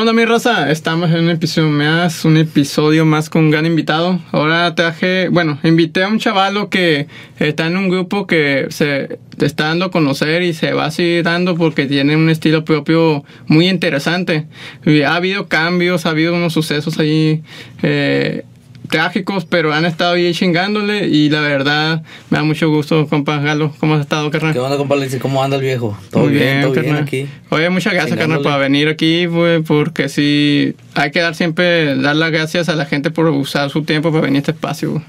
onda, mi raza? Estamos en un episodio más, un episodio más con un gran invitado. Ahora traje, bueno, invité a un chavalo que está en un grupo que se está dando a conocer y se va a seguir dando porque tiene un estilo propio muy interesante. Ha habido cambios, ha habido unos sucesos ahí. Eh, trágicos, pero han estado ahí chingándole y la verdad me da mucho gusto, compa Galo. ¿Cómo has estado, carnal? ¿Qué onda, compa? ¿Cómo anda el viejo? ¿Todo Muy bien? ¿Todo carnal. bien aquí? Oye, muchas gracias, carnal, por venir aquí, güey, porque sí, hay que dar siempre, dar las gracias a la gente por usar su tiempo para venir a este espacio, güey.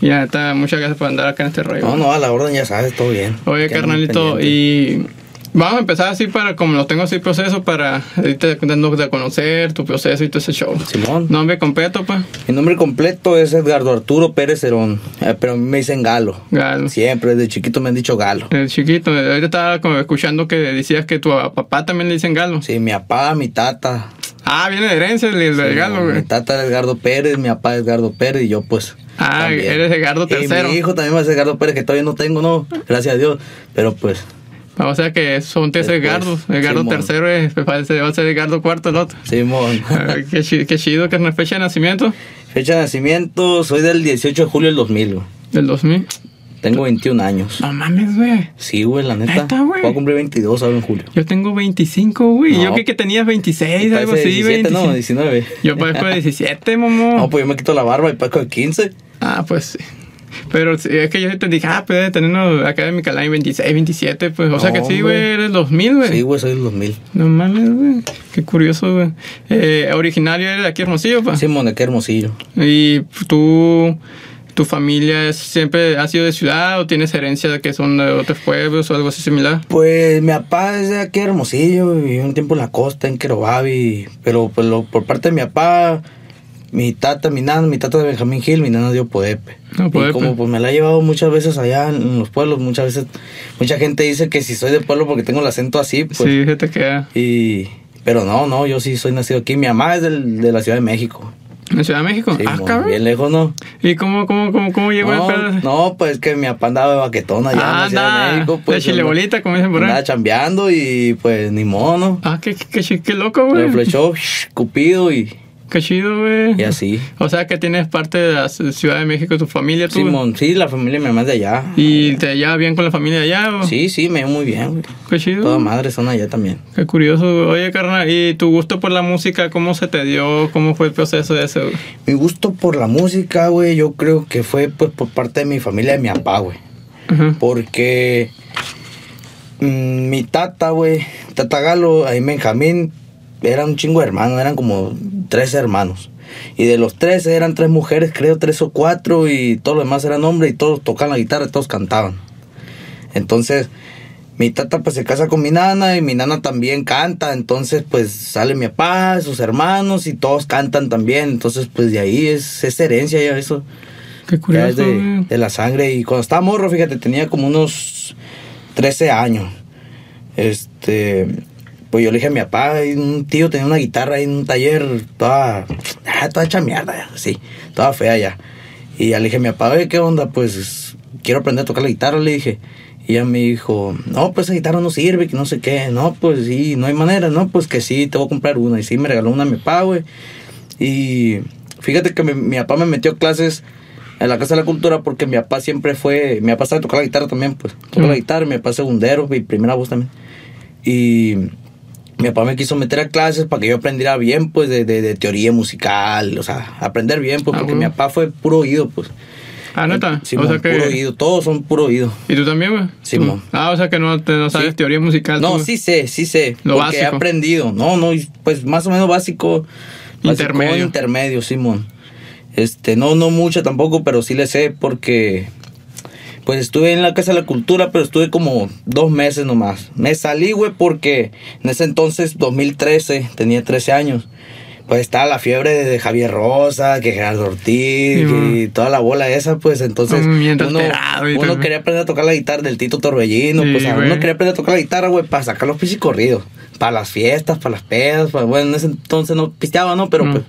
Y la neta, muchas gracias por andar acá en este rollo. No, no, a la orden ya sabes, todo bien. Oye, ando carnalito, y vamos a empezar así para, como lo tengo así proceso, para irte dando de conocer tu proceso y todo ese show. Simón. Nombre completo, pues. Mi nombre completo es Edgardo Arturo Pérez Herón, eh, pero a me dicen Galo. Galo. Siempre, desde chiquito me han dicho Galo. El chiquito, ahorita estaba como escuchando que decías que tu papá también le dicen galo. Sí, mi papá, mi tata. Ah, viene de herencia el, el Sí, galo, Mi güey. tata era Edgardo Pérez, mi papá es Edgardo Pérez y yo pues... Ah, también. eres Edgardo Y tercero. mi hijo también va a ser Edgardo Pérez, que todavía no tengo, no, gracias a Dios. Pero pues, O sea que son tres Edgardos. Edgardo tercero es, parece, va a ser Edgardo cuarto el otro. Simón. Ah, qué, chi- qué chido que es una fecha de nacimiento Fecha de nacimiento, soy del 18 de julio del 2000, güey. del 2000. Tengo 21 años. No mames, güey. Sí, güey, la neta. ¿Neta, güey? Voy a cumplir 22 ahora en julio. Yo tengo 25, güey. No. Yo creí que tenías 26, algo así, 17, no, 25. 19. Yo parezco de 17, momo. No, pues yo me quito la barba y parezco de 15. Ah, pues sí. Pero sí, es que yo te dije, ah, pues debe tener en mi canal 26, 27, pues. O sea que sí, güey, eres 2000, güey. Sí, güey, soy del 2000. No mames, güey. Qué curioso, güey. Eh, originario eres de aquí, Hermosillo, pa. Simón, de qué hermosillo. Y tú, tu familia es, siempre ha sido de ciudad o tienes herencia de que son de otros pueblos o algo así similar. Pues mi papá es de aquí hermosillo, vivió un tiempo en la costa, en Querobabi. Pero pues, lo- por parte de mi papá, mi tata, mi nana, mi tata de Benjamín Gil, mi nana de Opodepe. Ah, Opodepe. Y como pues me la he llevado muchas veces allá en los pueblos, muchas veces, mucha gente dice que si soy de pueblo porque tengo el acento así, pues. sí, se te queda. Y, pero no, no, yo sí soy nacido aquí. Mi mamá es del- de la Ciudad de México. ¿En Ciudad de México? Sí, ah, cabrón. bien lejos, ¿no? ¿Y cómo, cómo, cómo, cómo llegó el No, pedo? no, pues que mi papá andaba de baquetón allá Ah, en la Ciudad anda, de México. Pues, de chile bolita, como dicen por ahí. Andaba chambeando y pues ni mono. Ah, qué, qué, qué, qué loco, Me güey. flechó Cupido y, Qué chido, güey. y así. O sea que tienes parte de la Ciudad de México, tu familia, tú. güey? Simón, sí, la familia mamá es de allá. ¿Y te llevas bien con la familia de allá? o? Sí, sí, me dio muy bien, güey. Qué chido. Todas madres son allá también. Qué curioso. güey. Oye, carnal, ¿y tu gusto por la música, cómo se te dio? ¿Cómo fue el proceso de eso? güey? Mi gusto por la música, güey, yo creo que fue pues por parte de mi familia, de mi papá, güey. Ajá. Porque mm, mi tata, güey, tata Galo, ahí Benjamín, eran un chingo de hermanos, eran como tres hermanos. Y de los tres eran tres mujeres, creo, tres o cuatro, y todos los demás eran hombres, y todos tocaban la guitarra, y todos cantaban. Entonces, mi tata pues se casa con mi nana, y mi nana también canta, entonces pues sale mi papá, sus hermanos, y todos cantan también. Entonces, pues de ahí es, es herencia ya eso. Qué Ya curioso. es de, güey. de la sangre. Y cuando estaba morro, fíjate, tenía como unos 13 años. Este. Pues yo le dije a mi papá, un tío tenía una guitarra ahí en un taller, toda, ah, toda hecha mierda, sí, toda fea ya. Y ya le dije a mi papá, oye, ¿qué onda? Pues quiero aprender a tocar la guitarra, le dije. Y ella me dijo, no, pues esa guitarra no sirve, que no sé qué. No, pues sí, no hay manera, no, pues que sí, te voy a comprar una. Y sí, me regaló una a mi papá, güey. Y fíjate que mi, mi papá me metió clases en la Casa de la Cultura porque mi papá siempre fue, mi papá sabe tocar la guitarra también, pues. Toca Mm. la guitarra, mi papá es segundero y primera voz también. Y mi papá me quiso meter a clases para que yo aprendiera bien, pues, de, de, de teoría musical, o sea, aprender bien, pues, Ah, porque bueno. mi papá fue puro oído, pues. Ah, neta. Sí, o sea puro que. oído, todos son puro oído. ¿Y tú también, güey? Simón. Tú- Ah, o sea que no, te, no sabes Sí. teoría musical. No, tú. sí sé, sí sé. Lo porque he básico. aprendido. No, no, pues más o menos básico. básico, Intermedio. Intermedio, Simón. Este, no, no mucho tampoco, pero sí le sé porque pues estuve en la Casa de la Cultura, pero estuve como dos meses nomás. Me salí, güey, porque en ese entonces, 2013, tenía 13 años. Pues estaba la fiebre de Javier Rosa, que Gerardo Ortiz, Sí, y toda la bola esa, pues entonces uno, quería aprender a tocar la guitarra del Tito Torbellino, Sí, pues uno quería aprender a tocar la guitarra, güey, para sacar los pisos corridos, para las fiestas, para las pedas, para, bueno, en ese entonces no pisteaba, ¿no? Pero Mm. pues...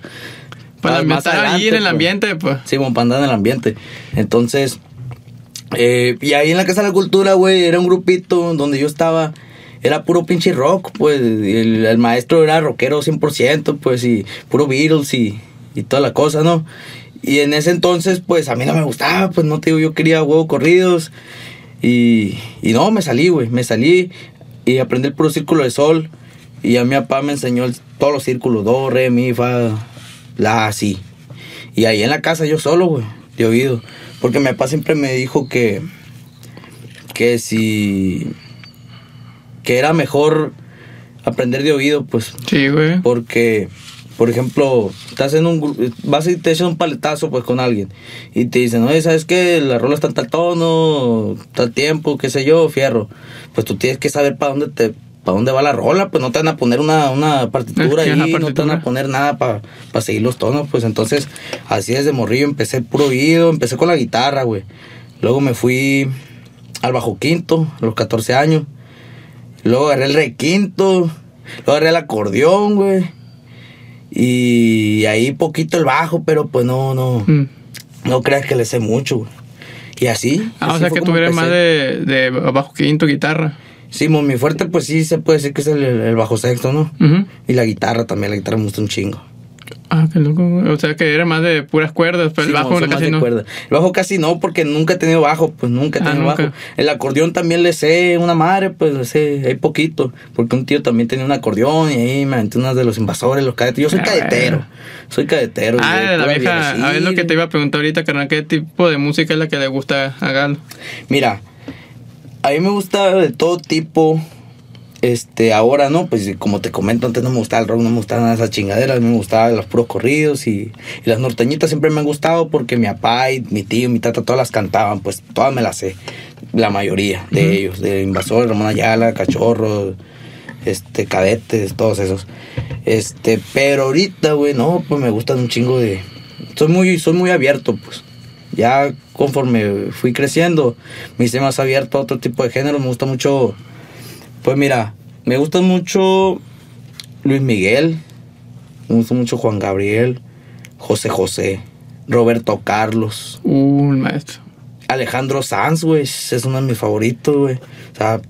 Para más estar ahí en el pues. ambiente, pues. Sí, bueno, para andar en el ambiente. Entonces, eh, y ahí en la Casa de la Cultura, güey, era un grupito donde yo estaba. era puro pinche rock, pues. El, el maestro era rockero 100%, pues, y puro Beatles y, y toda la cosa, ¿no? Y en ese entonces, pues, a mí no me gustaba, pues, no te digo, yo quería huevos corridos. Y, y no, me salí, güey, me salí y aprendí el puro círculo de sol. Y a mi papá me enseñó el- todos los círculos, do, re, mi, fa, la, así. Y ahí en la casa yo solo, güey, de oído. Porque mi papá siempre me dijo que, que si, que era mejor aprender de oído, pues, Sí, güey. porque, por ejemplo, estás en un vas y te echas un paletazo pues con alguien y te dicen, oye, ¿sabes qué? La rola está en tal tono, tal tiempo, qué sé yo, fierro. Pues tú tienes que saber para dónde te para dónde va la rola, pues no te van a poner una, una partitura ahí, no te van a poner nada para seguir los tonos, pues entonces así desde morrillo empecé puro oído, empecé con la guitarra, güey. Luego me fui al bajo quinto, a los 14 años. Luego agarré el requinto. Luego agarré el acordeón, güey. Y ahí poquito el bajo, pero pues no, no. Mm. No creas que le sé mucho, güey. Y así. Ah, o así sea fue que empecé. más de, de bajo quinto, guitarra. Sí, mo, mi fuerte, pues sí se puede decir que es el, el bajo sexto, ¿no? Ujú. Y la guitarra también, la guitarra me gusta un chingo. Ah, qué loco. O sea que eres más de puras cuerdas, pero Sí, el bajo más casi no. cuerda. El bajo casi no, porque nunca he tenido bajo, pues nunca he Ah, tenido nunca. bajo. El acordeón también le sé una madre, pues le sé, hay poquito. Porque un tío también tenía un acordeón y ahí me aventé unas de los invasores, los cadetes. Yo soy Ah, cadetero, bueno. soy cadetero. Ah, de la vieja. A ver lo que te iba a preguntar ahorita, carnal. ¿Qué tipo de música es la que le gusta a Galo? Mira, a mí me gusta de todo tipo. Este, ahora no, pues como te comento, antes no me gustaba el rock, no me gustaban nada de esas chingaderas, a mí me gustaban los puros corridos y, y las norteñitas siempre me han gustado porque mi papá y mi tío, mi tata, todas las cantaban, pues todas me las sé, la mayoría de ellos, de Invasor, Ramón Ayala, Cachorro, este, Cadetes, todos esos. Este, pero ahorita, güey, no, pues me gustan un chingo de... Soy muy, soy muy abierto, pues ya conforme fui creciendo, me hice más abierto a otro tipo de género. Me gusta mucho, pues mira, me gusta mucho Luis Miguel, me gusta mucho Juan Gabriel, José José, Roberto Carlos, Uh, maestro. Alejandro Sanz, güey, es uno de mis favoritos, güey. O sea,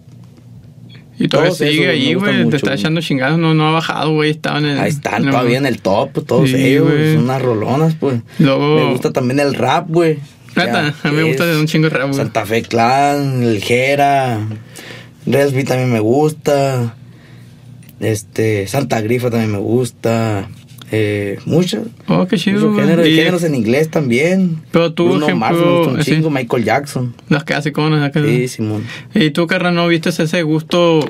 Y todavía Todos sigue ahí, güey. Te está echando chingados. No, no ha bajado, güey. Estaba en el. ahí están en el- todavía en el top, todos Sí, ellos, güey. son unas rolonas, pues. Luego- Me gusta también el rap, güey. A mí me gusta de un chingo de rap, güey. Santa Fe Clan, El Jera, Resby también me gusta, este, Santa Grifa también me gusta, eh, muchos, Oh, qué chido. muchos güey. géneros, y Y géneros en inglés también. Pero tú, Bruno ejemplo, Mars sí. chingo, Michael Jackson, Las clásicos, acá. sí, Simón. Y tú, carnal, ¿no viste ese gusto?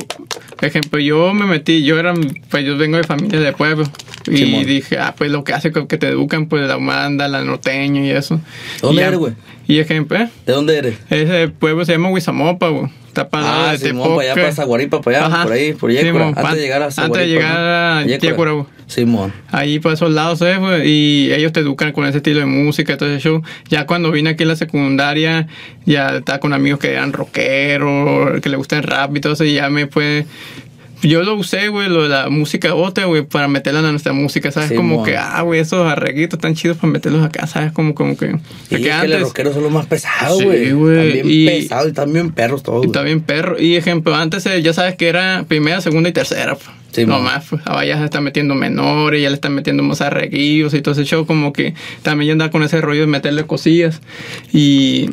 Ejemplo, yo me metí, yo era, pues yo vengo de familia de pueblo. Y Simón. dije, ah, pues lo que hace que te educan, pues la banda, la norteño y eso. ¿Dónde Y eres, güey? Y ejemplo, ¿eh? ¿De dónde eres? ese pueblo se llama Huizamopa, güey. Ah, de Simón, para allá, para Zaguaripa, para allá, Ajá. por ahí, por Yécora, antes de llegar a Antes de Zaguaripa, llegar a Yécora. Simón. Ahí por esos lados, ¿eh? Y ellos te educan con ese estilo de música todo ese show. Ya cuando vine aquí a la secundaria, ya estaba con amigos que eran rockeros, que le gustan rap y todo eso, y ya me fue... Yo lo usé, güey, lo de la música otra, güey, para meterla en nuestra música, ¿sabes? Sí, como que, ah, güey, esos arreglitos tan chidos para meterlos acá, ¿sabes? Como, como que... Y es que los rockeros son los más pesados, Sí, güey. güey, Están bien y- pesados y están bien perros todos. Y güey. está bien perro. Y ejemplo, antes eh, ya sabes que era primera, segunda y tercera. Pues. Sí, no man. más, pues. Ahora ya se están metiendo menores, ya le están metiendo más arreguillos y todo ese show. Como que también ya andaba con ese rollo de meterle cosillas. Y.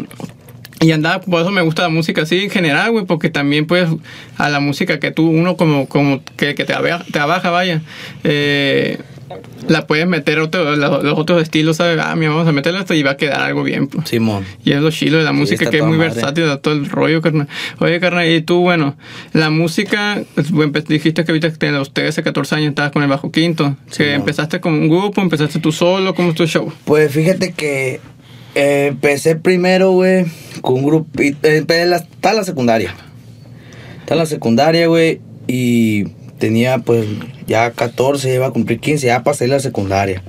Y andaba, por eso me gusta la música así en general, güey, porque también pues a la música que tú, uno como, como que, que te, abaja, te abaja, vaya, eh, la puedes meter otro, los, los otros estilos, ¿sabes? Ah, mira, vamos a meterle esto y va a quedar algo bien, pues. Simón. Y es lo chilo de la música, está que es muy madre. versátil, da todo el rollo, carnal. Oye, carnal, y tú, bueno, la música, pues, empe- dijiste que ahorita a los 13, 14 años estabas con el bajo quinto. Sí, que empezaste con un grupo, empezaste tú solo, ¿cómo es tu show? Pues fíjate que eh, empecé primero, güey, con un grupito. Empecé en la- estaba en la secundaria. Estaba en la secundaria, güey, y tenía pues ya 14, iba a cumplir 15, ya pasé la secundaria.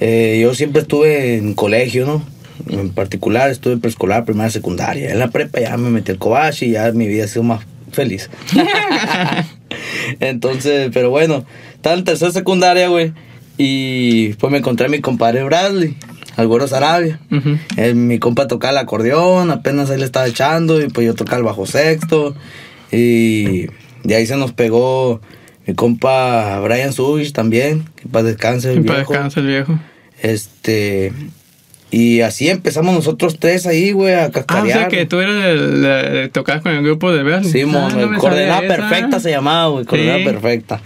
Eh, yo siempre estuve en colegio, ¿no? En particular estuve en preescolar, primaria, secundaria. En la prepa ya me metí al cobache y ya mi vida ha sido más feliz. Entonces, pero bueno, estaba en tercera secundaria, güey. Y pues me encontré a mi compadre Bradley, al güero Sarabia. Ujú. Eh, mi compa tocaba el acordeón, apenas le estaba echando, y pues yo tocaba el bajo sexto. Y, de ahí se nos pegó mi compa Brian Subich también, que para descanse el Que para viejo. descanse el viejo. Este, y así empezamos nosotros tres ahí, güey, a Ah, o cascarear. sea que tú eres el, el- tocabas con el grupo de Bernie. Sí, mon, no coordenada perfecta se llamaba, güey, coordenada Sí. perfecta.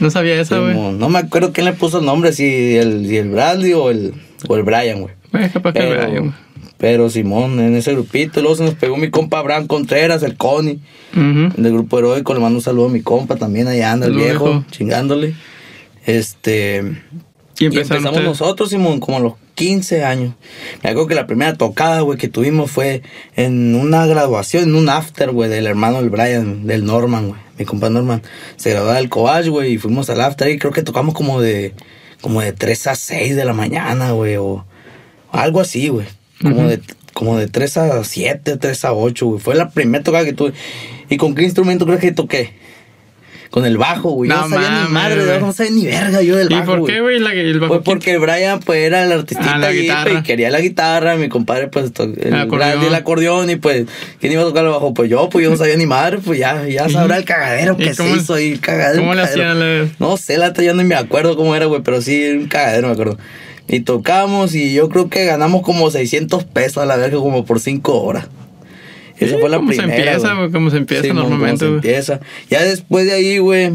No sabía eso, güey. no me acuerdo quién le puso el nombre, si el, si el Bradley o el, o el Brian, güey. Güey, capaz que el Pero, Brian, pero Simón, en ese grupito, luego se nos pegó mi compa Abraham Contreras, el Connie, Ujú. del grupo heroico, le mando un saludo a mi compa también, allá anda el viejo, viejo. chingándole. Este, Y y empezamos ustedes. nosotros, Simón, como a los 15 años. Me acuerdo que la primera tocada, güey, que tuvimos fue en una graduación, en un after, güey, del hermano del Brian, del Norman, güey. Mi compa Norman se graduaba del Cobach, güey, y fuimos al after y creo que tocamos como de, como de 3 a 6 de la mañana, güey, o algo así, güey. Como Ujú. de como de 3 a 7, 3 a 8, güey. Fue la primera tocada que tuve. ¿Y con qué instrumento crees que toqué? Con el bajo, güey. Yo No sabía mames, ni madre güey. no sabía ni verga yo del ¿Y bajo. por qué, güey? La- El bajo Pues porque el Brian, pues, era el artista Ah, la guitarra. pues, y quería la guitarra, mi compadre, pues, to- el, acordeón. el acordeón, y pues, ¿quién iba a tocar el bajo? Pues yo, pues yo no sabía ni madre, pues ya, ya sabrá el cagadero ¿Y que se hizo el cagadero. ¿Cómo le hacían? Le- No sé, la yo no me acuerdo cómo era, güey, pero sí, un cagadero, me acuerdo. Y tocamos, y yo creo que ganamos como 600 pesos a la verga, como por 5 horas. Esa Sí, fue la como se primera. empieza, güey, como se empieza mon, normalmente, güey. empieza. Ya después de ahí, güey,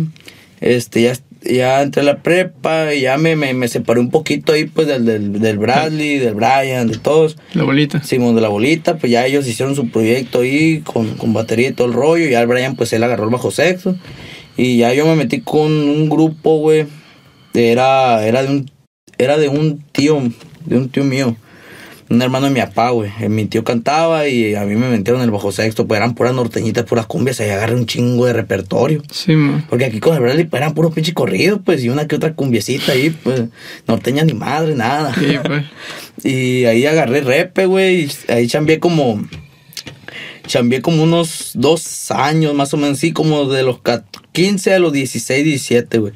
este, ya, ya entré a la prepa y ya me, me, me separé un poquito ahí, pues, del, del, del Bradley, del Brian, de todos. La bolita. Simón de la bolita, pues ya ellos hicieron su proyecto ahí con, con batería y todo el rollo. Ya el Brian, pues él agarró el bajo sexto. Y ya yo me metí con un grupo, güey. Era, era de un, era de un tío, de un tío mío. Un hermano de mi papá, güey. Eh, Mi tío cantaba y a mí me metieron el bajo sexto. Pues eran puras norteñitas, puras cumbias. Ahí agarré un chingo de repertorio. Sí, man. Porque aquí con el Bradley pues, eran puro pinche corrido, pues. Y una que otra cumbiecita ahí, pues. Norteña ni madre, nada. Sí, pues. Y ahí agarré repe, güey. y Ahí chambeé como. Chambeé como unos dos años, más o menos, sí, como de los ca- 15 a los 16, 17, güey.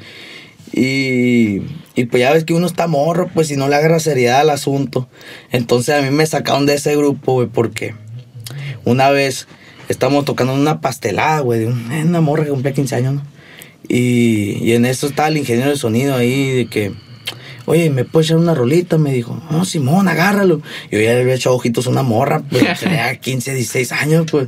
Y, y pues ya ves que uno está morro, pues si no le agarra seriedad al asunto. Entonces a mí me sacaron de ese grupo, güey, porque una vez estábamos tocando una pastelada, güey, de un- una morra que cumplía 15 años, ¿no? Y, y en eso estaba el ingeniero de sonido ahí, de que, oye, ¿me puedes echar una rolita? Me dijo, no, Simón, agárralo. Y yo ya le había echado ojitos a una morra, pues tenía 15, 16 años, pues.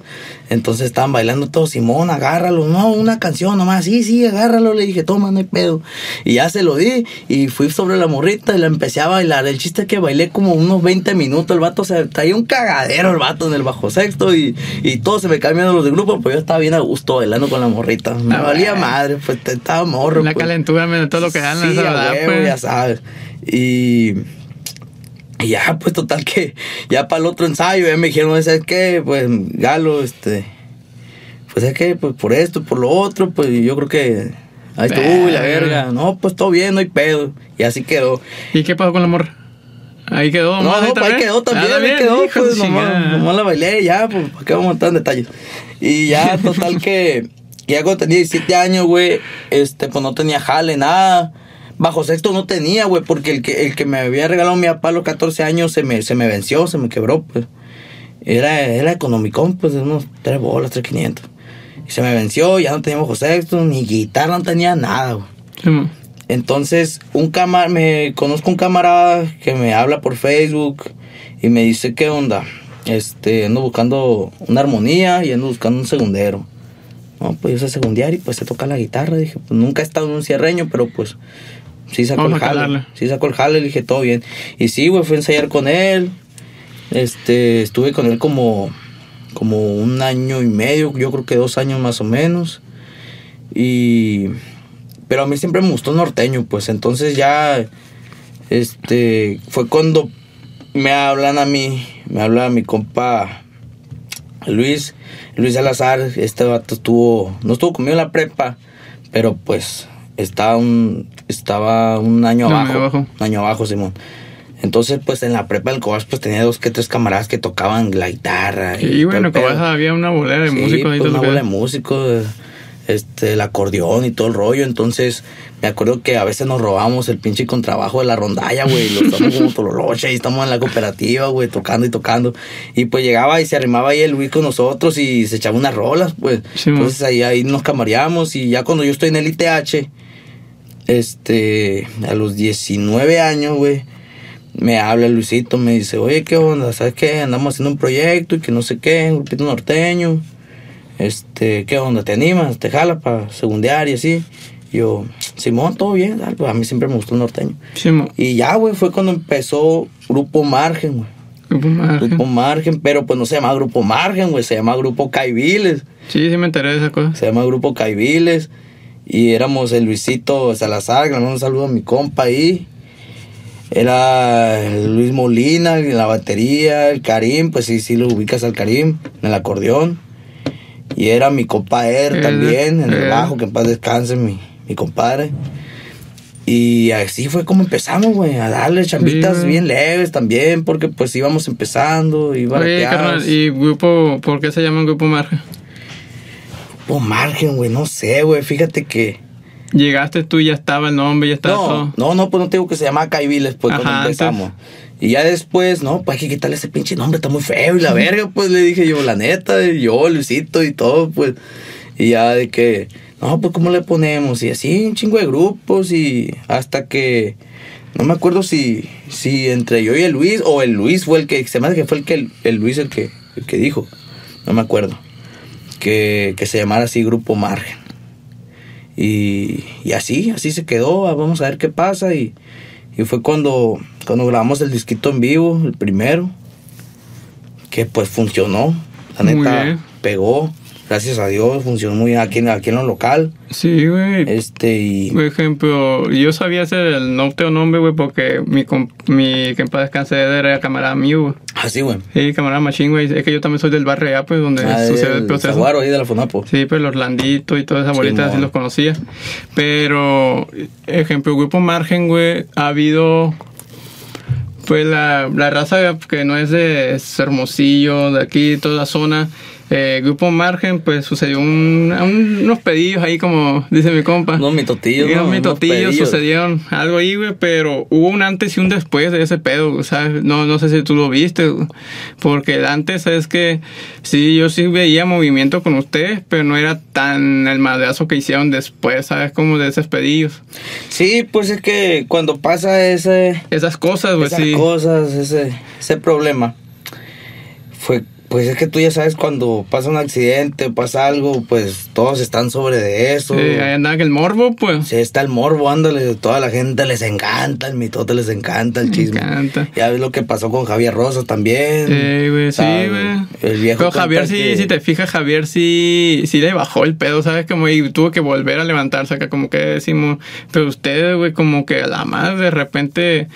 Entonces estaban bailando todos, Simón, agárralo. No, una canción nomás, sí, sí, agárralo. Le dije, toma, no hay pedo. Y ya se lo di y fui sobre la morrita y la empecé a bailar. El chiste es que bailé como unos 20 minutos. El vato se traía un cagadero, el vato en el bajo sexto y, y todos se me cambiaron los del grupo, pues yo estaba bien a gusto bailando con la morrita. Me Ah, valía madre, pues estaba morro. La pues. calentura, de todo lo que dan en Sí, esa huevo, pues. ya sabes. Y, y ya, pues total que ya para el otro ensayo ya me dijeron, ¿sabes qué? Pues Galo, este, pues es que pues por esto, por lo otro, pues yo creo que ahí estuvo y la Verga. No, pues todo bien, no hay pedo. Y así quedó. ¿Y qué pasó con la morra? Ahí quedó, No, nomás, no, pues ahí quedó también, Ah, ahí quedó, hijo de pues nomás, la bailé, ya, pues para qué vamos a entrar en detalles. Y ya, total que, ya cuando tenía 17 años, güey, este, pues no tenía jale, nada. Bajo sexto no tenía, güey, porque el que, el que me había regalado mi papá a los 14 años se me, se me venció, se me quebró, pues. Era, era economicón, pues, de unos 3 bolas, 3 500. Y se me venció, ya no tenía bajo sexto, ni guitarra, no tenía nada, güey. Sí. Entonces, un camar me conozco un camarada que me habla por Facebook y me dice, ¿qué onda? Este, ando buscando una armonía y ando buscando un segundero. No, pues yo sé segundear y pues se toca la guitarra. Dije, pues nunca he estado en un cierreño, pero pues sí sacó Vamos el jale. Sí sacó el jale, le dije, todo bien. Y sí, güey, fui a ensayar con él. Este, estuve con él como, como un año y medio, yo creo que dos años más o menos. Y pero a mí siempre me gustó norteño, pues entonces ya este fue cuando me hablan a mí, me habla mi compa Luis, Luis Salazar, este vato estuvo, no estuvo conmigo en la prepa, pero pues estaba un, estaba un año Un año abajo, abajo. un año abajo, Simón. Entonces, pues en la prepa del Cobas, pues tenía dos que tres camaradas que tocaban la guitarra. Y todo bueno, como había una bolera de Sí, músicos ahí pues, una da. de músicos. este, el acordeón y todo el rollo. Entonces, me acuerdo que a veces nos robamos el pinche contrabajo de la rondalla, güey. Lo estamos como tololoche y estamos en la cooperativa, güey, tocando y tocando. Y pues llegaba y se arrimaba ahí el Luis con nosotros y se echaba unas rolas, pues. Sí. Entonces ahí, ahí nos camareamos y ya cuando yo estoy en el ITH, este, a los 19 años, güey, me habla Luisito, me dice, oye, ¿qué onda? ¿Sabes qué? Andamos haciendo un proyecto y que no sé qué, un grupito norteño. Este, ¿qué onda? ¿Te animas? ¿Te jala para segundear y así? Yo, Simón, todo bien, pues, a mí siempre me gustó el norteño. Mo. Y ya, güey, fue cuando empezó Grupo Margen, güey. Grupo Margen. Grupo Margen, pero pues no se llama Grupo Margen, güey, se llama Grupo Caiviles. Sí, sí me enteré de esa cosa. Se llama Grupo Caiviles. Y éramos el Luisito Salazar, que un saludo a mi compa ahí. Era Luis Molina en la batería, el Karim, pues sí, sí lo ubicas al Karim, en el acordeón. Y era mi compa Er también, en el bajo, que en paz descanse mi, mi compadre. Y así fue como empezamos, güey, a darle chambitas bien leves también, porque pues íbamos empezando, iba Oye, carnal, ¿y grupo, por qué se llama Grupo Margen? Grupo Margen, güey, no sé, güey, fíjate que... Llegaste tú y ya estaba el nombre, ya estaba No, todo. no, no, pues no te digo que se llama Caiviles, pues cuando Ajá, empezamos. Y ya después, no, pues hay que quitarle ese pinche nombre, está muy feo y la verga, pues le dije yo, la neta, yo, Luisito y todo, pues. Y ya de que, no, pues cómo le ponemos, y así, un chingo de grupos, y hasta que, no me acuerdo si, si entre yo y el Luis, o el Luis fue el que, se me hace que fue el que, el Luis el que, el que dijo, no me acuerdo, que, que se llamara así Grupo Margen. Y, y así, así se quedó, ah, vamos a ver qué pasa. Y, y fue cuando, cuando grabamos el disquito en vivo, el primero, que pues funcionó. La neta, pegó, gracias a Dios, funcionó muy bien aquí, en- aquí en lo local. Sí, güey. Este, y Por ejemplo, yo sabía hacer el norte o nombre, güey, porque mi, mi que en paz descanse era camarada mío, güey. así, güey. Sí, camarada machín, güey. Es que yo también soy del barrio allá, pues, donde Ah, sucede el proceso. Ahí de la Fonapo. Sí, pero el Orlandito y toda esa bolita así Simón. los conocía. Pero, ejemplo, Grupo Margen, güey, ha habido. Pues la, la raza que no es de Hermosillo, de aquí, toda la zona. Eh, Grupo Margen, pues sucedió un- un- unos pedillos ahí, como dice mi compa. Unos mitotillos, Unos ¿no? Mitotillos pedillos. sucedieron algo ahí, güey, pero hubo un antes y un después de ese pedo, ¿sabes? No, no sé si tú lo viste, güey, porque el antes es que sí, yo sí veía movimiento con ustedes, pero no era tan el madrazo que hicieron después, ¿sabes? Como de esos pedillos. Sí, pues es que cuando pasa ese, Esas cosas, pues esas sí. cosas, ese, ese problema, fue, pues es que tú ya sabes cuando pasa un accidente, pasa algo, pues todos están sobre de eso. Sí, ahí que el morbo, pues. Sí, está el morbo, ándale, toda la gente les encanta, el mitote les encanta, el Me chisme. encanta. Ya ves lo que pasó con Javier Rosas también. Sí, güey, sí, güey. El viejo Pero Javier, sí, que- si te fijas, Javier sí, sí le bajó el pedo, ¿sabes? Como y tuvo que volver a levantarse acá, como que decimos. Pero ustedes, güey, como que a la más de repente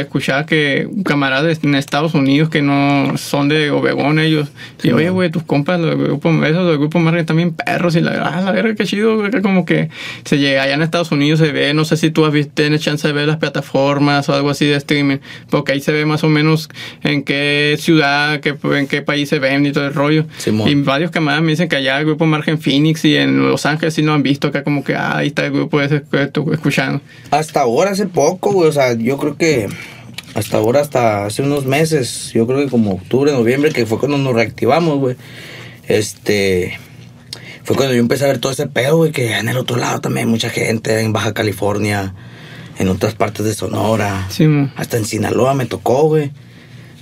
escuchaba que camaradas en Estados Unidos que no son de Obregón ellos. Sí, y oye, güey, tus compas, los grupos, esos del grupo Margen también perros y la, ah, la verga, qué chido, que como que se llega allá en Estados Unidos, se ve, no sé si tú has visto, tienes chance de ver las plataformas o algo así de streaming, porque ahí se ve más o menos en qué ciudad, qué, en qué país se ven y todo el rollo. Simón. Y varios camaradas me dicen que allá el grupo Margen Phoenix y en Los Ángeles sí lo han visto, acá como que ah, ahí está el grupo ese que estoy escuchando. Hasta ahora, hace poco, güey, o sea, yo creo que hasta ahora, hasta hace unos meses, yo creo que como octubre, noviembre, que fue cuando nos reactivamos, güey. Este, fue cuando yo empecé a ver todo ese pedo, güey, que en el otro lado también hay mucha gente, en Baja California, en otras partes de Sonora, Sí, hasta en Sinaloa me tocó, güey.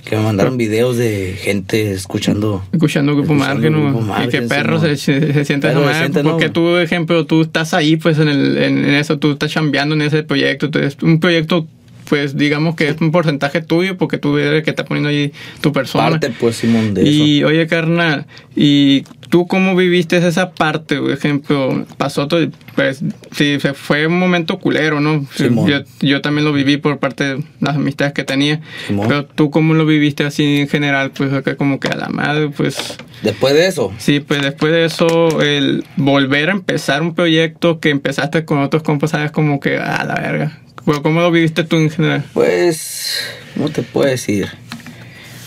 Que me mandaron videos de gente escuchando. Escuchando Grupo Margen, ¿no? y sí, perro se, se, siente Perro madre, siente, ¿no, porque güey? tú, ejemplo, tú estás ahí, pues, en, el, en, en eso, tú estás chambeando en ese proyecto, tú- es un proyecto, pues, digamos que es un porcentaje tuyo, porque tú eres el que está poniendo ahí tu persona. Parte, pues, Simón, de eso. Y oye, carnal, ¿y tú cómo viviste esa parte? Por ejemplo, pasó todo, pues, sí, se fue un momento culero, ¿no? Simón. Yo, yo también lo viví por parte de las amistades que tenía. Simón. Pero tú, ¿cómo lo viviste así en general? Pues, acá como que a la madre, pues. Después de eso, Sí, pues después de eso, el volver a empezar un proyecto que empezaste con otros compas, sabes como que a la verga. ¿Cómo lo viviste tú en general? Pues, ¿cómo te puedo decir?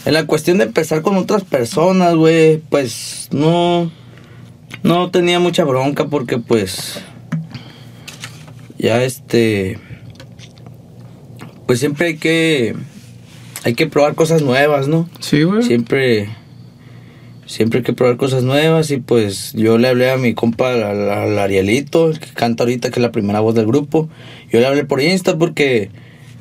En la cuestión de empezar con otras personas, güey, pues no. No tenía mucha bronca porque pues ya este pues siempre hay que hay que probar cosas nuevas, ¿no? Sí, güey. Siempre siempre hay que probar cosas nuevas y pues yo le hablé a mi compa al, al Arielito, el que canta ahorita que es la primera voz del grupo. Yo le hablé por Insta porque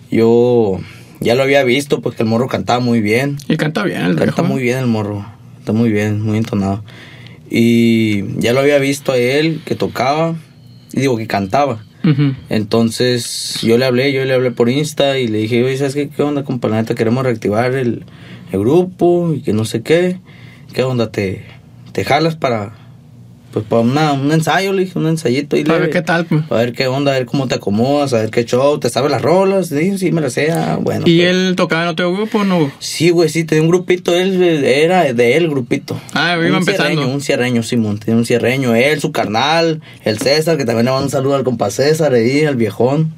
yo ya lo había visto porque el morro cantaba muy bien. Y canta bien el Canta viejo. muy bien el morro. Está muy bien, muy entonado. Y ya lo había visto a él que tocaba. Y digo que cantaba. Entonces yo le hablé, yo le hablé por Insta y le dije, oye, ¿sabes qué, qué onda, compa? La neta queremos reactivar el, el grupo y que no sé qué. ¿Qué onda? ¿Te, te jalas para, pues, para una, un ensayo? Le dije, un ensayito. Y Para ver qué tal, pues. A ver qué onda, a ver cómo te acomodas, a ver qué show, te sabes las rolas. Sí, sí, me las sé. ah, bueno. ¿Y pues. él tocaba en otro grupo o no? Sí, güey, sí, tenía un grupito, él era de él, grupito. Ah, iba un empezando. Cierreño, un cierreño, Simón, tenía un cierreño, él, su carnal, el César, que también le manda un saludo al compa César ahí, al viejón.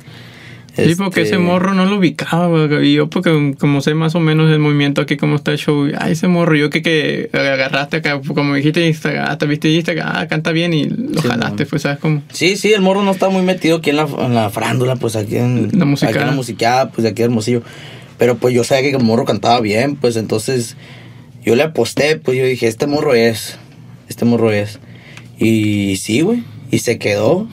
Sí, porque Este, ese morro no lo ubicaba. Y yo, porque como sé más o menos el movimiento aquí, cómo está el show. Ay, ese morro, yo que, que agarraste acá, como dijiste Instagram, ah, te viste Instagram, ah, canta bien y lo Sí, jalaste, mon. pues, ¿sabes cómo? Sí, sí, el morro no está muy metido aquí en la, en la farándula, pues aquí en La musicada. aquí en la pues de aquí Hermosillo. Pero pues yo sabía que el morro cantaba bien, pues entonces yo le aposté, pues yo dije, este morro es, este morro es. Y sí, güey, y se quedó.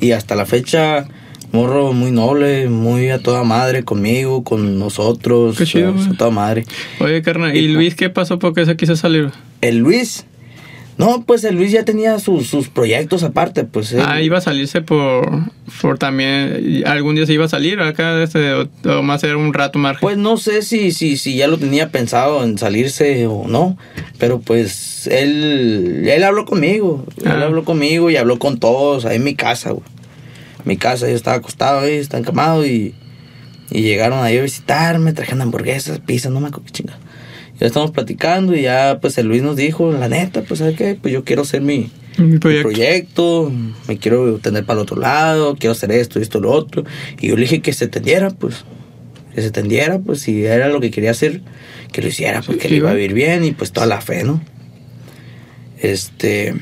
Y hasta la fecha, morro muy noble, muy a toda madre conmigo, con nosotros. Qué chido, o sea, güey. a toda madre. Oye, carnal, ¿y Luis qué pasó? ¿Por qué se quiso salir? El Luis, no, pues el Luis ya tenía sus, sus proyectos aparte, pues. él- Ah, iba a salirse por, por también, algún día se iba a salir acá, este, o, o más era un rato margen. Pues no sé si, si, si ya lo tenía pensado en salirse o no, pero pues él, él habló conmigo, él Ah. habló conmigo y habló con todos ahí en mi casa, güey. Mi casa, yo estaba acostado ahí, estaba encamado y, y llegaron ahí a visitarme, trajeron hamburguesas, pizza, no me acuerdo qué chingada. Ya estamos platicando y ya pues el Luis nos dijo, la neta, pues ¿sabes qué? Pues yo quiero hacer mi, mi mi proyecto. me quiero tener para el otro lado, quiero hacer esto, esto, lo otro. Y yo le dije que se tendiera, pues, que se tendiera, pues, si era lo que quería hacer, que lo hiciera, pues, que Sí, le iba a vivir bien y pues toda la fe, ¿no? Este,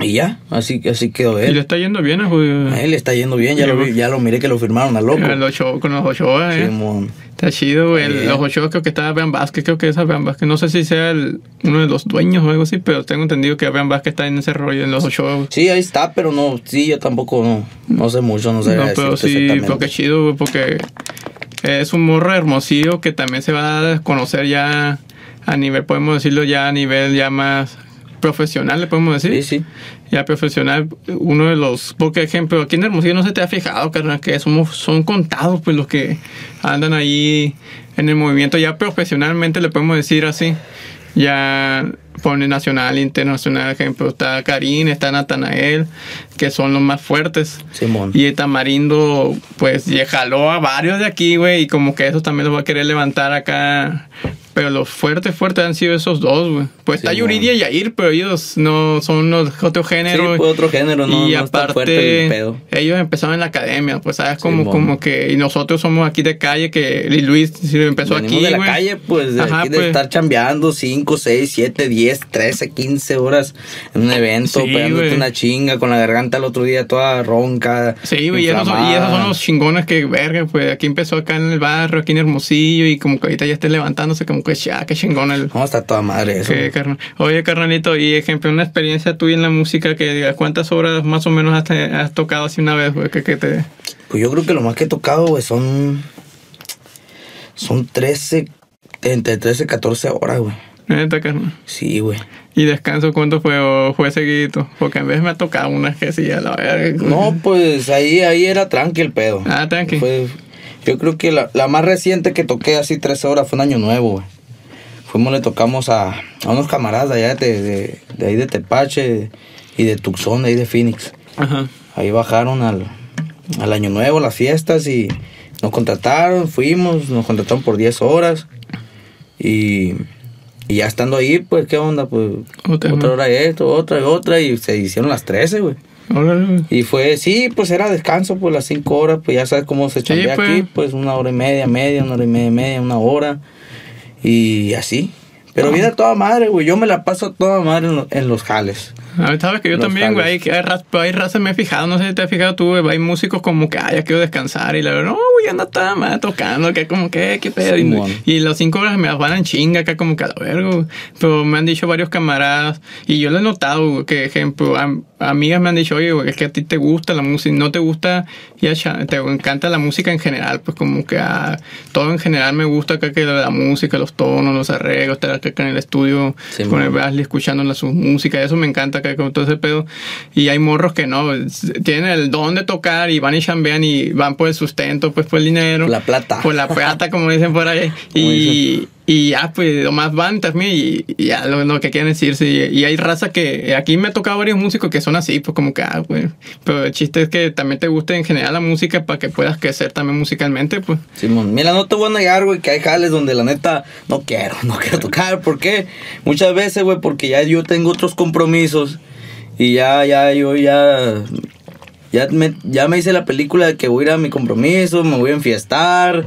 y ya, así, así quedó Y le él. está yendo bien a él le está yendo bien, ya lo, vi- ya lo miré que lo firmaron a loco. Con los Ochoa, con los Ochoa, eh. Está chido, güey. El- Bien. Los Ochoa creo que está Abraham Vázquez, creo que es Abraham Vázquez. No sé si sea el- uno de los dueños o algo así, pero tengo entendido que Abraham Vázquez está en ese rollo, en los Ochoa. Sí, ahí está, pero no, sí, yo tampoco no, no sé mucho, no sé No, pero sí, porque es chido, güey, porque es un morro hermosillo que también se va a conocer ya a nivel, podemos decirlo ya a nivel ya más profesional, le podemos decir. Sí, sí. Ya profesional, uno de los, porque ejemplo, aquí en Hermosillo no se te ha fijado, carnal, que somos, son contados pues los que andan ahí en el movimiento, ya profesionalmente le podemos decir así, ya pone nacional, internacional, ejemplo, está Karim, está Natanael, que son los más fuertes. Simón. Y Tamarindo, pues, ya jaló a varios de aquí, güey, y como que eso también los va a querer levantar acá. Pero los fuertes, fuertes han sido esos dos, güey. Pues Sí, está Yuridia y Yair, pero ellos no son los otro género. Sí, pues, otro género, no- Y no está fuerte el aparte, pedo. ellos empezaron en la academia, pues, ¿sabes? Como, Simón. como que, y nosotros somos aquí de calle, que y Luis sí empezó Venimos aquí, de la güey. calle, pues, de, Ajá, aquí de pues. estar chambeando 5, 6, 7, 10, 13, 15 horas en un evento, Sí, pegándote güey. una chinga con la garganta el otro día toda ronca. Sí, güey, y esos, son, y esos son los chingones que, verga, pues aquí empezó acá en el barrio, aquí en Hermosillo, y como que ahorita ya esté levantándose, como que ya, qué chingón el, No, está toda madre eso. que. Oye, carnalito, y ejemplo, una experiencia tuya en la música que digas, ¿cuántas horas más o menos has, has tocado así una vez, güey? Que, que te... Pues yo creo que lo más que he tocado, güey, son. Son 13, entre 13 y 14 horas, güey. Neta, carnal. Sí, güey. ¿Y descanso cuánto fue o fue seguidito? Porque en vez me ha tocado unas que sí, a la verga. No, pues ahí, ahí era tranqui el pedo. Ah, tranqui. Fue, yo creo que la, la más reciente que toqué así 13 horas fue un año nuevo, güey. Fuimos, le tocamos a, a unos camaradas allá de, de, de ahí de Tepache y de Tucson, de ahí de Phoenix. Ajá. Ahí bajaron al, al año nuevo, las fiestas y nos contrataron, fuimos, nos contrataron por 10 horas y, y ya estando ahí, pues, ¿qué onda? Pues, Otra otra hora esto, otra y otra y se hicieron las 13, güey. Órale. Y fue, sí, pues era descanso, pues las cinco horas, pues ya sabes cómo se chambea pues. aquí, pues una hora y media, media, una hora y media, media, una hora. Y así. Pero Ah. viene a toda madre, güey. Yo me la paso a toda madre en, lo- en los jales. Ah, Sabes que yo Los también, güey, hay, hay, ra- hay raza, me he fijado, no sé si te has fijado tú, güey, hay músicos como que, ay, ya quiero descansar, y la verdad, no, güey, anda toda madre tocando, que como que, qué pedo, y, y las cinco horas me las van en chinga, acá como que a la verga, güey. pero me han dicho varios camaradas, y yo lo he notado, güey, que, ejemplo, am- amigas me han dicho, oye, güey, es que a ti te gusta la música, no te gusta, ya, te encanta la música en general, pues como que a, todo en general me gusta acá que la música, los tonos, los arreglos, estar acá en el estudio, Sí, con el. Basley escuchando la, su música, eso me encanta acá con todo ese pedo. Y hay morros que no, tienen el don de tocar y van y chambean y van por el sustento, pues por el dinero. La plata. Por la plata, como dicen por ahí. Y, y ya, pues, nomás van también y, y ya lo, lo que quieren decirse. Y, y hay raza que, aquí me ha tocado varios músicos que son así, pues como que, ah, pues. Pero el chiste es que también te guste en general la música para que puedas crecer también musicalmente, pues. Simón, mira, no te voy a negar, güey, que hay jales donde la neta no quiero, no quiero tocar. ¿Por qué? Muchas veces, güey, porque ya yo tengo otros compromisos y ya, ya, yo ya, ya me, ya me hice la película de que voy a ir a mi compromiso, me voy a enfiestar,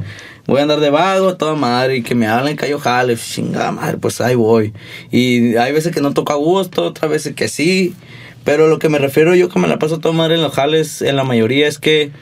voy a andar de vago a toda madre y que me hablen que yo jale, chingada madre, pues ahí voy. Y hay veces que no toco a gusto, otras veces que sí. Pero lo que me refiero yo que me la paso toda madre en los jales, en la mayoría es que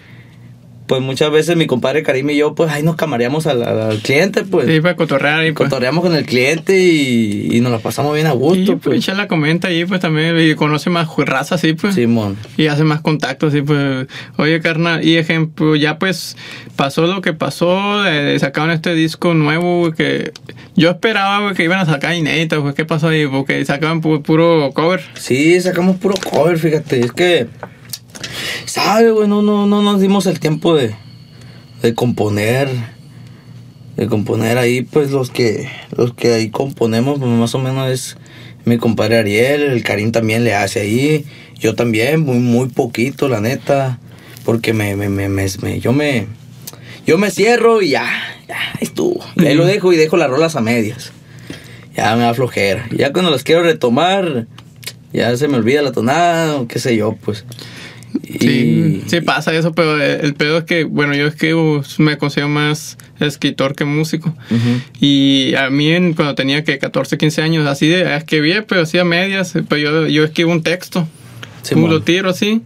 pues muchas veces mi compadre Karim y yo, pues ahí nos camareamos al, cliente, pues. Sí, para cotorrear y pues. Cotorreamos con el cliente y, y nos la pasamos bien a Y gusto, pues pues. echa la comenta ahí, pues también, y conoce más raza, sí, pues. Simón. Y hace más contactos, sí, pues. Oye, carnal, y ejemplo, ya pues pasó lo que pasó, eh, sacaron este disco nuevo, güey, que yo esperaba, güey, que iban a sacar inéditas, güey. ¿Qué pasó ahí? Porque sacaban pu- puro cover. Sí, sacamos puro cover, fíjate. Es que, ¿sabe, güey? No, no, no nos dimos el tiempo de, de componer. De componer ahí, pues los que, los que ahí componemos, pues más o menos es mi compadre Ariel, el Karim también le hace ahí. Yo también, muy, muy poquito, la neta. Porque me, me, me, me- yo me, yo me cierro y ya, ya, estuvo. Y ahí lo dejo y dejo las rolas a medias. Ya me da flojera. Ya cuando las quiero retomar, ya se me olvida la tonada o qué sé yo, pues. Sí, Y- sí pasa eso, pero el, el pedo es que, bueno, yo escribo, me considero más escritor que músico. Y a mí en- cuando tenía que 14, 15 años, así de escribía, pero hacía medias, pero yo, yo escribo un texto. Simón. lo tiro así.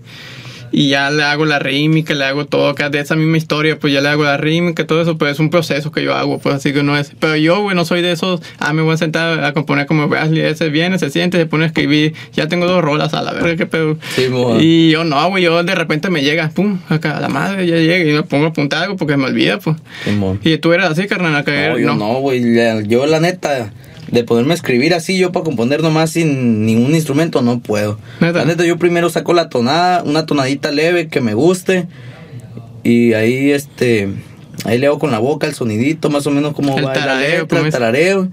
Y ya le hago la rítmica, le hago todo acá de esa misma historia, pues ya le hago la rítmica, todo eso, pues es un proceso que yo hago, pues así que no es. Pero yo, güey, no soy de esos, ah, me voy a sentar a componer como Wesley, ese viene, se siente, se pone a escribir, ya tengo dos rolas a la verga, qué pedo. Simón. y yo no, güey, yo de repente me llega, pum, acá, la madre, ya llega y me pongo a apuntar algo porque me olvida, pues. Simón. Y tú eras así, carnal, a caer, No, yo no, güey. Yo, la neta, de ponerme a escribir así, yo para componer nomás sin ningún instrumento, no puedo. ¿Neta? La neta, yo primero saco la tonada, una tonadita leve que me guste. Y ahí, este. Ahí le hago con la boca el sonidito, más o menos como El va la letra, el tarareo.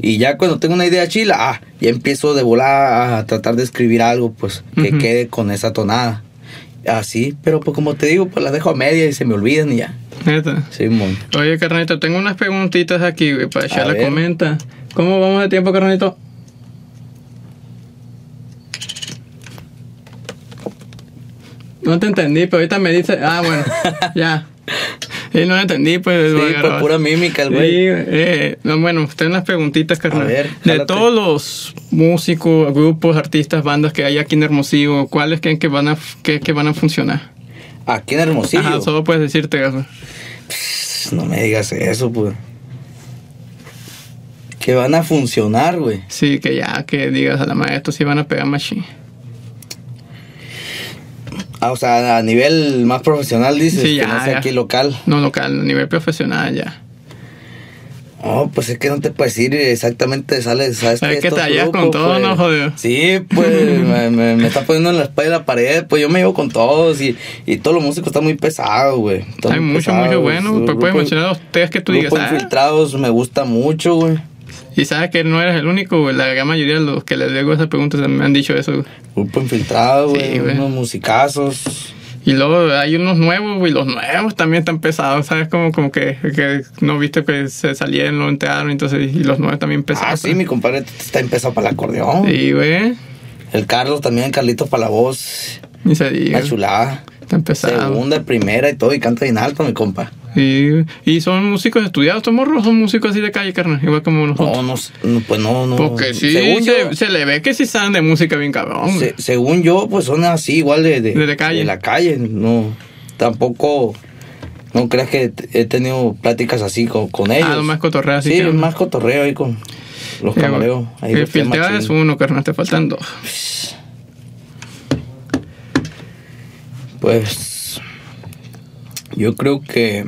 Y ya cuando tengo una idea chila, ah, ya empiezo de volar a tratar de escribir algo, pues, que quede con esa tonada. Así, pero pues como te digo, pues las dejo a media y se me olvidan y ya. Neta. Oye, carnalito, tengo unas preguntitas aquí, para echar la comenta. ¿Cómo vamos de tiempo, carnalito? No te entendí, pero ahorita me dice, ah, bueno, ya. Sí, no lo entendí, pues. Sí, por pura mímica, el Sí, güey. eh, no, bueno, tengo unas preguntitas, carnal. A ver, de todos los músicos, grupos, artistas, bandas que hay aquí en Hermosillo, ¿cuáles creen que van a, que, que van a funcionar? Aquí en Hermosillo. Ajá, solo puedes decirte, güey. No me digas eso, pues. Que van a funcionar, güey. Sí, que ya, que digas a la madre, estos sí van a pegar machine. Ah, o sea, a nivel más profesional dices, Sí, que ya, no sea ya. aquí local. No local, a nivel profesional ya. No, pues es que no te puedes decir exactamente, sales, sabes Es que estos te hallas con todo, ¿no, joder? Sí, pues, me, me- me está poniendo en la espalda de la pared, pues yo me llevo con todos y, y todos los músicos están muy pesados, güey. Hay mucho, pesados. mucho bueno. Pues puedes mencionar los tres que tú digas. Ah, Infiltrados me gusta mucho, güey. y sabes que no eres el único, güey. La gran mayoría de los que les digo esas preguntas me han dicho eso. güey. Grupo Infiltrado, Sí, güey. güey. unos musicazos. Y luego hay unos nuevos, güey. Los nuevos también están pesados, ¿sabes? Como, como que, que no viste que se salieron, lo entraron, entonces, y los nuevos también pesados. Ah, sí, mi compadre está empezado para el acordeón. Sí, güey. El Carlos también, Carlitos para la voz. Ni se diga. Una chulada. Están pesados. Segunda, primera y todo, y canta bien alto, mi compa. Y, y son músicos estudiados, estos morros son músicos así de calle, carnal, igual como nosotros. No, no, pues no, no. Porque sí, Según se, yo- se le ve que sí saben de música bien cabrón. Se- según yo, pues son así, igual de, de, De la calle. de la calle. No, tampoco, no creas que he tenido pláticas así con, con ellos. Ah, nomás cotorreo así Sí, que- más cotorreo ahí con los camareos. Ahí el es uno, carnal, te faltan dos. Pues, yo creo que...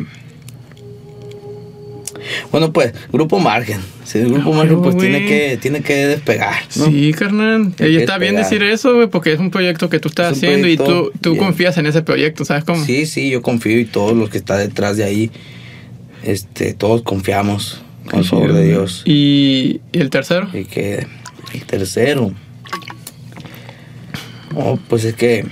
Bueno, pues, Grupo Margen. Sí, el Grupo No, Margen pues tiene que, tiene que despegar, ¿no? Sí, carnal. Y que está bien decir eso, güey, porque es un proyecto que tú estás Es haciendo y tú, tú bien. confías en ese proyecto, ¿sabes cómo? Sí, sí, yo confío y todos los que están detrás de ahí, este, todos confiamos con el favor de Dios. ¿Y, y el tercero? Y que el tercero, oh, pues es que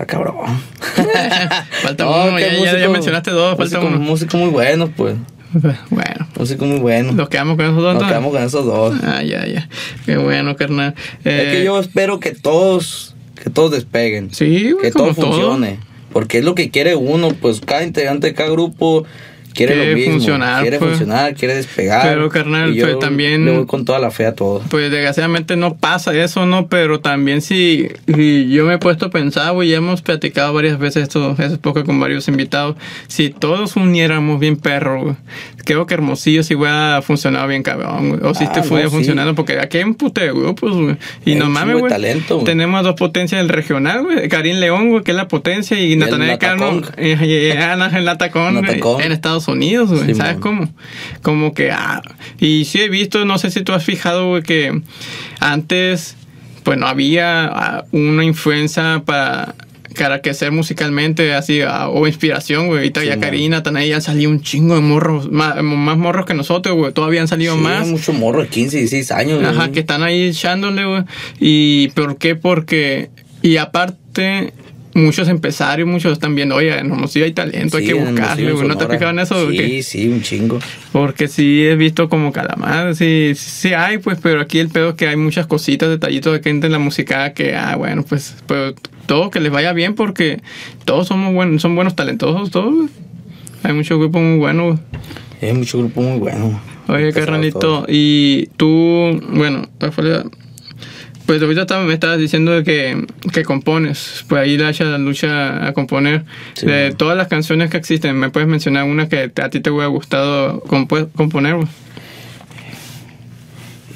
está cabrón. Falta No, uno, ya, ya- ya músico- mencionaste dos, falta músico- uno. Músico muy bueno, pues. Bueno, Músico muy bueno. nos quedamos con esos dos. Nos ¿no? quedamos con esos dos. Ah, ya, ya. Qué bueno, carnal. Es Eh, que yo espero que todos, que todos despeguen. Sí, que como todo. funcione. Porque es lo que quiere uno, pues cada integrante de cada grupo quiere Quiere lo mismo. funcionar, quiere pues. funcionar, quiere despegar. Pero, carnal, Y yo pues, también- Le voy con toda la fe a todo. Pues desgraciadamente no pasa eso, ¿no? Pero también si, si yo me he puesto a pensar, güey, ya hemos platicado varias veces esto, hace poco con varios invitados, si todos uniéramos bien perro, güey, creo que Hermosillo sí hubiera funcionado bien cabrón. O si Ah, te no, fuera sí. funcionando, porque aquí hay un pute de grupos, güey. Y no mames, güey. Tenemos dos potencias del regional, güey. Karim León, güey, que es la potencia, y Natanael Cano, y, y Ángel Natacón. en Estados Unidos, güey. ¿Sabes cómo? Como que, ah, y sí he visto, no sé si tú has fijado, güey, que antes, pues no había ah, una influencia para crecer musicalmente, así, o inspiración, güey. Ahorita ya Simón. Karina, Tanaí, ya han salido un chingo de morros, más, más morros que nosotros, güey. Todavía han salido Sí, más. hay mucho morro de 15, 16 años. Ajá, güey. que están ahí echándole, güey. ¿Y por qué? Porque, y aparte, muchos empresarios, muchos están viendo, oye, en Hermosillo hay talento, hay que güey. ¿No te has fijado en eso? Sí, sí, un chingo. porque sí he visto como calamar, sí, sí hay, pues, pero aquí el pedo es que hay muchas cositas, detallitos de gente en la música que, ah, bueno, pues, pues todo que les vaya bien porque todos somos buenos, son buenos talentosos, todos. Hay muchos grupos muy buenos. Hay mucho grupo muy bueno. Oye, carnalito, y tú, bueno, pues ahorita estaba- me estabas diciendo de que, que compones, pues ahí la la lucha a componer. Sí, de bueno. todas las canciones que existen, ¿me puedes mencionar una que a ti te hubiera gustado compu- componer?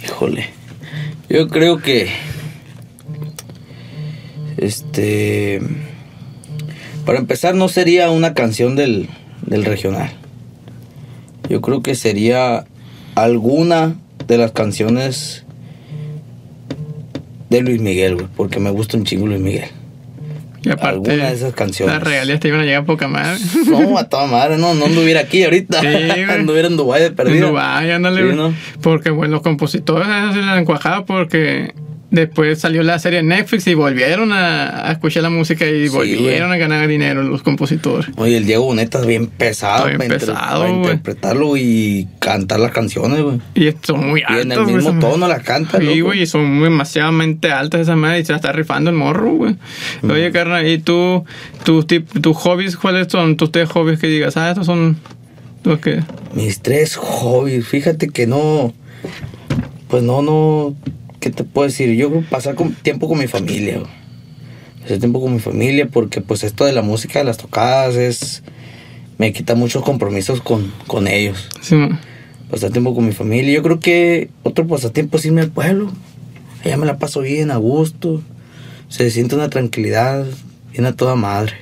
Híjole. Yo creo que. Este. Para empezar, no sería una canción del, del regional. Yo creo que sería alguna de las canciones de Luis Miguel, güey. Porque me gusta un chingo Luis Miguel. Y aparte, Alguna de esas canciones. las regalías te iban a llegar poca madre. No, a toda madre, no, no anduviera aquí ahorita. Sí, güey. anduviera en Dubái de En perdido. Dubái, ándale, Sí. Porque, bueno, los compositores se la han cuajado porque después salió la serie en Netflix y volvieron a, a escuchar la música y Sí, volvieron güey. a ganar dinero los compositores. Oye, el Diego Boneta es bien pesado, bien para, pesado, para interpretarlo y cantar las canciones, güey. Y son muy Y altos. en el mismo tono las canta, Sí, loco. güey, y son demasiadamente altas esas madres y se la está rifando el morro, güey. Oye, carnal, ¿y tú, tus tip- tus hobbies, cuáles son tus tres hobbies que digas? Ah, estos son los que... Mis tres hobbies, fíjate que no. Pues no, no. ¿Qué te puedo decir? Yo pasar con- tiempo con mi familia, güey. Pasar tiempo con mi familia porque, pues, esto de la música, de las tocadas, es. Me quita muchos compromisos con, con ellos. Sí, man. Pasar tiempo con mi familia. Yo creo que otro pasatiempo es irme al pueblo. Allá me la paso bien, a gusto. Se siente una tranquilidad, bien a toda madre.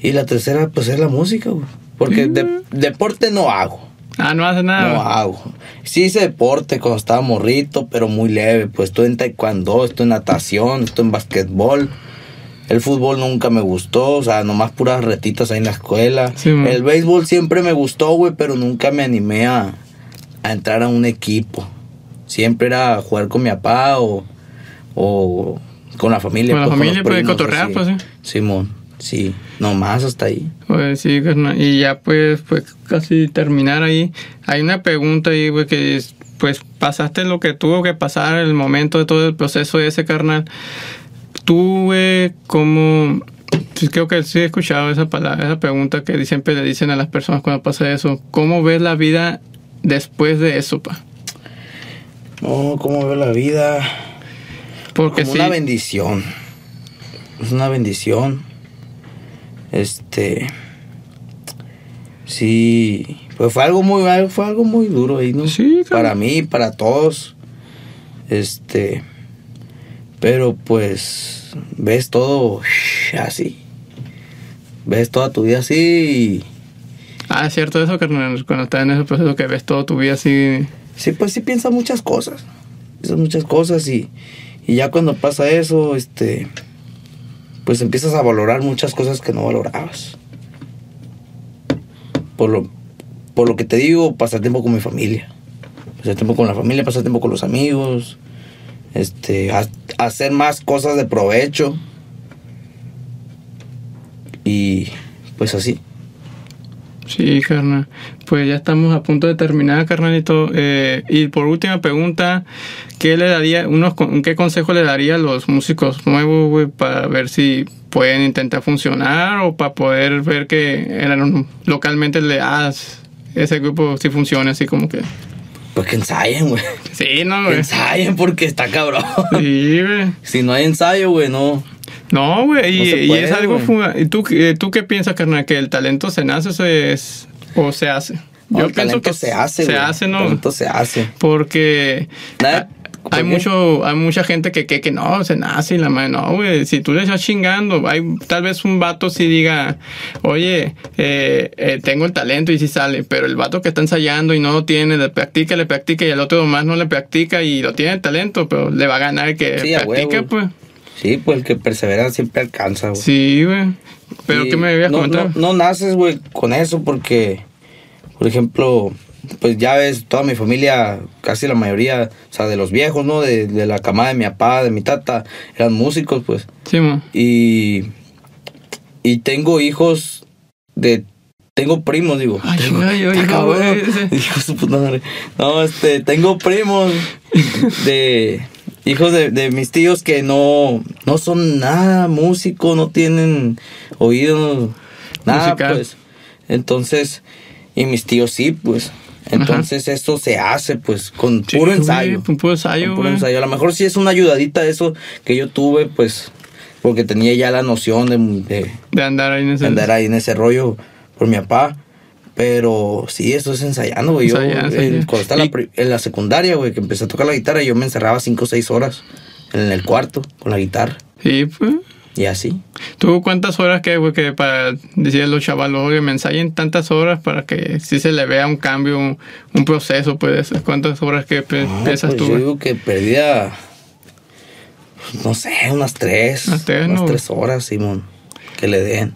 Y la tercera, pues es la música, güey. Porque de- deporte no hago. Ah, no hace nada. No hago. Sí hice deporte cuando estaba morrito, pero muy leve. Pues estoy en taekwondo, estoy en natación, estoy en basquetbol. El fútbol nunca me gustó, o sea, nomás puras retitas ahí en la escuela. Sí, el béisbol siempre me gustó, güey, pero nunca me animé a, a entrar a un equipo. Siempre era jugar con mi papá o, o con la familia. Con la pues, familia, los pues, primos, cotorrear, así. pues, sí. Simón, sí, nomás hasta ahí. Pues sí, carnal. Y ya pues, pues casi terminar ahí. Hay una pregunta ahí, güey, que es, pues pasaste lo que tuvo que pasar, el momento de todo el proceso de ese carnal. Tú, güey, ¿cómo, Sí, creo que sí he escuchado esa palabra, esa pregunta que siempre le dicen a las personas cuando pasa eso. ¿Cómo ves la vida después de eso, pa? No, ¿cómo veo la vida? Porque Como sí. una bendición. Es una bendición. Este. Sí. Pues fue algo muy, fue algo muy duro ahí, ¿no? Sí, claro. Para mí, para todos. Este. Pero pues. Ves todo así. Ves toda tu vida así. Ah, es cierto eso, carnal. Cuando estás en ese proceso que ves toda tu vida así. Sí, pues sí piensas muchas cosas. Piensas muchas cosas y, y ya cuando pasa eso, este. Pues empiezas a valorar muchas cosas que no valorabas. Por lo, por lo que te digo, pasar tiempo con mi familia. Pasar tiempo con la familia, pasar tiempo con los amigos. Este, ha- hacer más cosas de provecho. Y pues así. Sí, carnal. Pues ya estamos a punto de terminar, carnalito. Eh, y por última pregunta, ¿qué le daría, unos, qué consejo le daría a los músicos nuevos, güey, para ver si pueden intentar funcionar o para poder ver que eran localmente le ah, ese grupo sí funciona, así como que. Pues que ensayen, güey. Sí, no, Que güey. ensayen porque está cabrón. Sí, güey. Si no hay ensayo, güey, no. No, güey, No y, es algo... ¿Y tú, eh, tú qué piensas, carnal? ¿Que el talento se nace o se, es, o se hace? No, el talento se hace, Se güey. hace, El ¿no? talento se hace. Porque Nada- hay mucho hay mucha gente que, que, que no, se nace y la madre, no, güey, si tú le estás chingando, hay tal vez un vato si diga, oye, eh, eh, tengo el talento y si sale, pero el vato que está ensayando y no lo tiene, le practica, le practica y el otro más no le practica y lo tiene el talento, pero le va a ganar el que Sí, practica, huevo. pues. Sí, pues el que persevera siempre alcanza, güey. Sí, güey. Pero Y ¿qué me habías no, comentado? No, no naces, güey, con eso porque, por ejemplo, pues ya ves, toda mi familia, casi la mayoría, o sea, de los viejos, ¿no? De, de la camada de mi papá, de mi tata, eran músicos, pues. Sí. Y, y tengo hijos de... Tengo primos, digo. Ay, tengo, ay, ay, madre. No, este, tengo primos de hijos de, de mis tíos que no, no son nada músicos, no tienen oído, nada, Musical. pues. Entonces, y mis tíos sí, pues. Entonces esto se hace, pues, con Sí, puro güey, ensayo. con puro ensayo, Con puro güey. ensayo. A lo mejor sí es una ayudadita eso que yo tuve, pues, porque tenía ya la noción de, de- De andar ahí en ese... andar ahí en ese rollo por mi papá. Pero sí, eso es ensayando, güey. Yo, ensayar. cuando estaba en Y- la, pri- en la secundaria, güey, que empecé a tocar la guitarra, yo me encerraba cinco o seis horas en el cuarto con la guitarra. Sí, pues. Y así. ¿Tú cuántas horas que, que para decirle a los chavalos, oye, me ensayen tantas horas para que sí se le vea un cambio, un, un proceso, pues? ¿Cuántas horas que No, piensas pues tú, yo digo que perdía, pues, no sé, unas tres. Unas tres, unas ¿no? tres horas, Simón, que le den.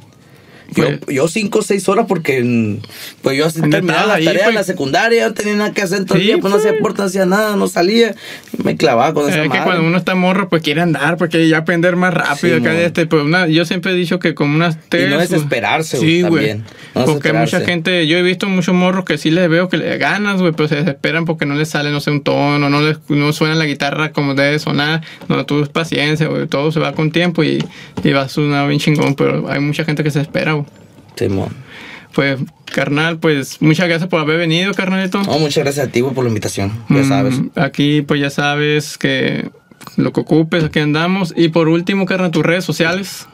Yo, Pues- yo cinco o seis horas porque mm, pues yo terminaba las tareas pues. en la secundaria, no tenía nada que hacer todo el Sí, día, pues no hacía pues. aporte, no hacía nada, no salía, me clavaba con esa Es que cuando uno está morro, pues quiere andar, porque ya aprender más rápido. Sí, este, pues una, yo siempre he dicho que como unas tres. no güey. desesperarse, güey, Sí, también. No porque mucha gente, yo he visto muchos morros que sí les veo que le ganas, güey, pero se desesperan porque no les sale, no sé, un tono, no les no suena la guitarra como debe sonar. No, tú es paciencia, güey, todo se va con tiempo y, y va a sonar bien chingón, pero hay mucha gente que se espera, Simón. Pues, carnal, pues muchas gracias por haber venido, carnalito. No, muchas gracias a ti, por la invitación, ya Mm, sabes. Aquí, pues ya sabes que lo que ocupes, aquí andamos. Y por último, carnal, tus redes sociales.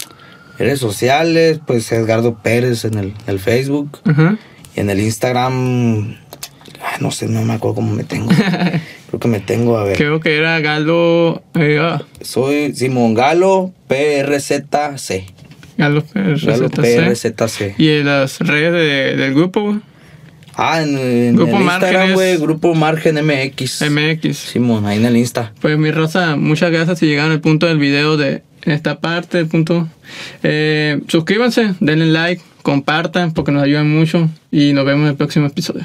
Redes sociales, pues Edgardo Pérez en el, el Facebook y en el Instagram, ah, no sé, no me acuerdo cómo me tengo. Creo que me tengo, a ver. Creo que era Galo. Eh, ah, Soy Simón Galo PRZC. Galo Galo RZC. PRZC. Y en las redes de- del grupo, Ah, en, en Grupo el Instagram, güey, Grupo Margen MX. MX. Simón, ahí en el Insta. Pues mi raza, muchas gracias si llegaron al punto del video de esta parte, el punto. Eh, suscríbanse, denle like, compartan porque nos ayudan mucho y nos vemos en el próximo episodio.